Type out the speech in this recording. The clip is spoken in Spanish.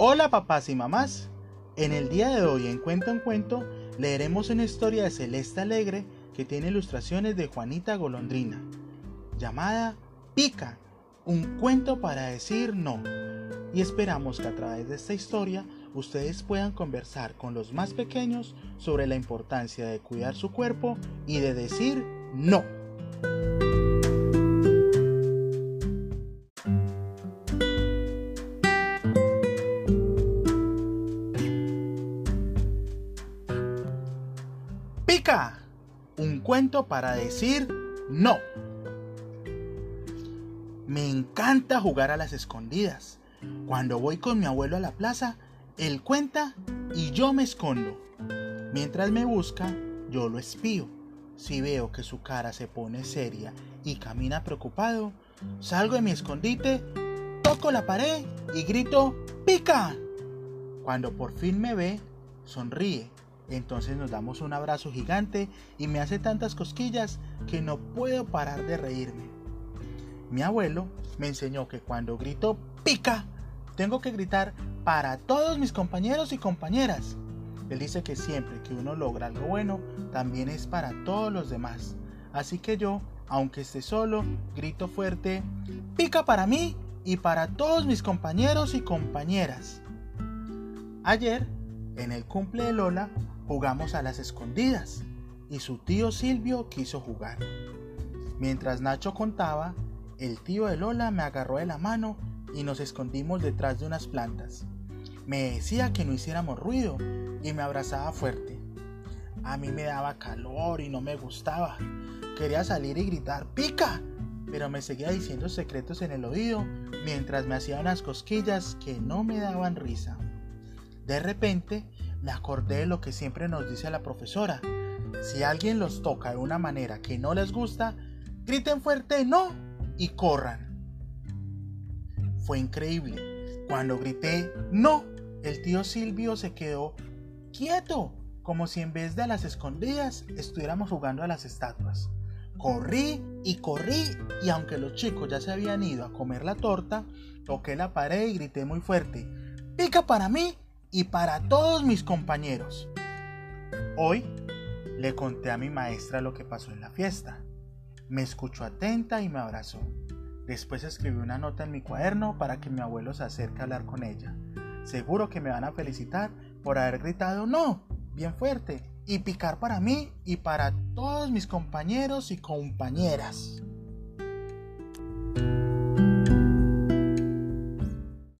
Hola papás y mamás. En el día de hoy en Cuento en Cuento leeremos una historia de Celeste Alegre que tiene ilustraciones de Juanita Golondrina, llamada Pica, un cuento para decir no. Y esperamos que a través de esta historia ustedes puedan conversar con los más pequeños sobre la importancia de cuidar su cuerpo y de decir no. Pica, un cuento para decir no. Me encanta jugar a las escondidas. Cuando voy con mi abuelo a la plaza, él cuenta y yo me escondo. Mientras me busca, yo lo espío. Si veo que su cara se pone seria y camina preocupado, salgo de mi escondite, toco la pared y grito ¡Pica! Cuando por fin me ve, sonríe entonces nos damos un abrazo gigante y me hace tantas cosquillas que no puedo parar de reírme. Mi abuelo me enseñó que cuando grito pica, tengo que gritar para todos mis compañeros y compañeras. Él dice que siempre que uno logra algo bueno, también es para todos los demás. Así que yo, aunque esté solo, grito fuerte, pica para mí y para todos mis compañeros y compañeras. Ayer, en el cumple de Lola, jugamos a las escondidas y su tío Silvio quiso jugar. Mientras Nacho contaba, el tío de Lola me agarró de la mano y nos escondimos detrás de unas plantas. Me decía que no hiciéramos ruido y me abrazaba fuerte. A mí me daba calor y no me gustaba. Quería salir y gritar ¡Pica! Pero me seguía diciendo secretos en el oído mientras me hacía unas cosquillas que no me daban risa. De repente me acordé de lo que siempre nos dice la profesora. Si alguien los toca de una manera que no les gusta, griten fuerte no y corran. Fue increíble. Cuando grité no, el tío Silvio se quedó quieto, como si en vez de a las escondidas estuviéramos jugando a las estatuas. Corrí y corrí y aunque los chicos ya se habían ido a comer la torta, toqué la pared y grité muy fuerte, ¡Pica para mí! Y para todos mis compañeros. Hoy le conté a mi maestra lo que pasó en la fiesta. Me escuchó atenta y me abrazó. Después escribí una nota en mi cuaderno para que mi abuelo se acerque a hablar con ella. Seguro que me van a felicitar por haber gritado no, bien fuerte, y picar para mí y para todos mis compañeros y compañeras.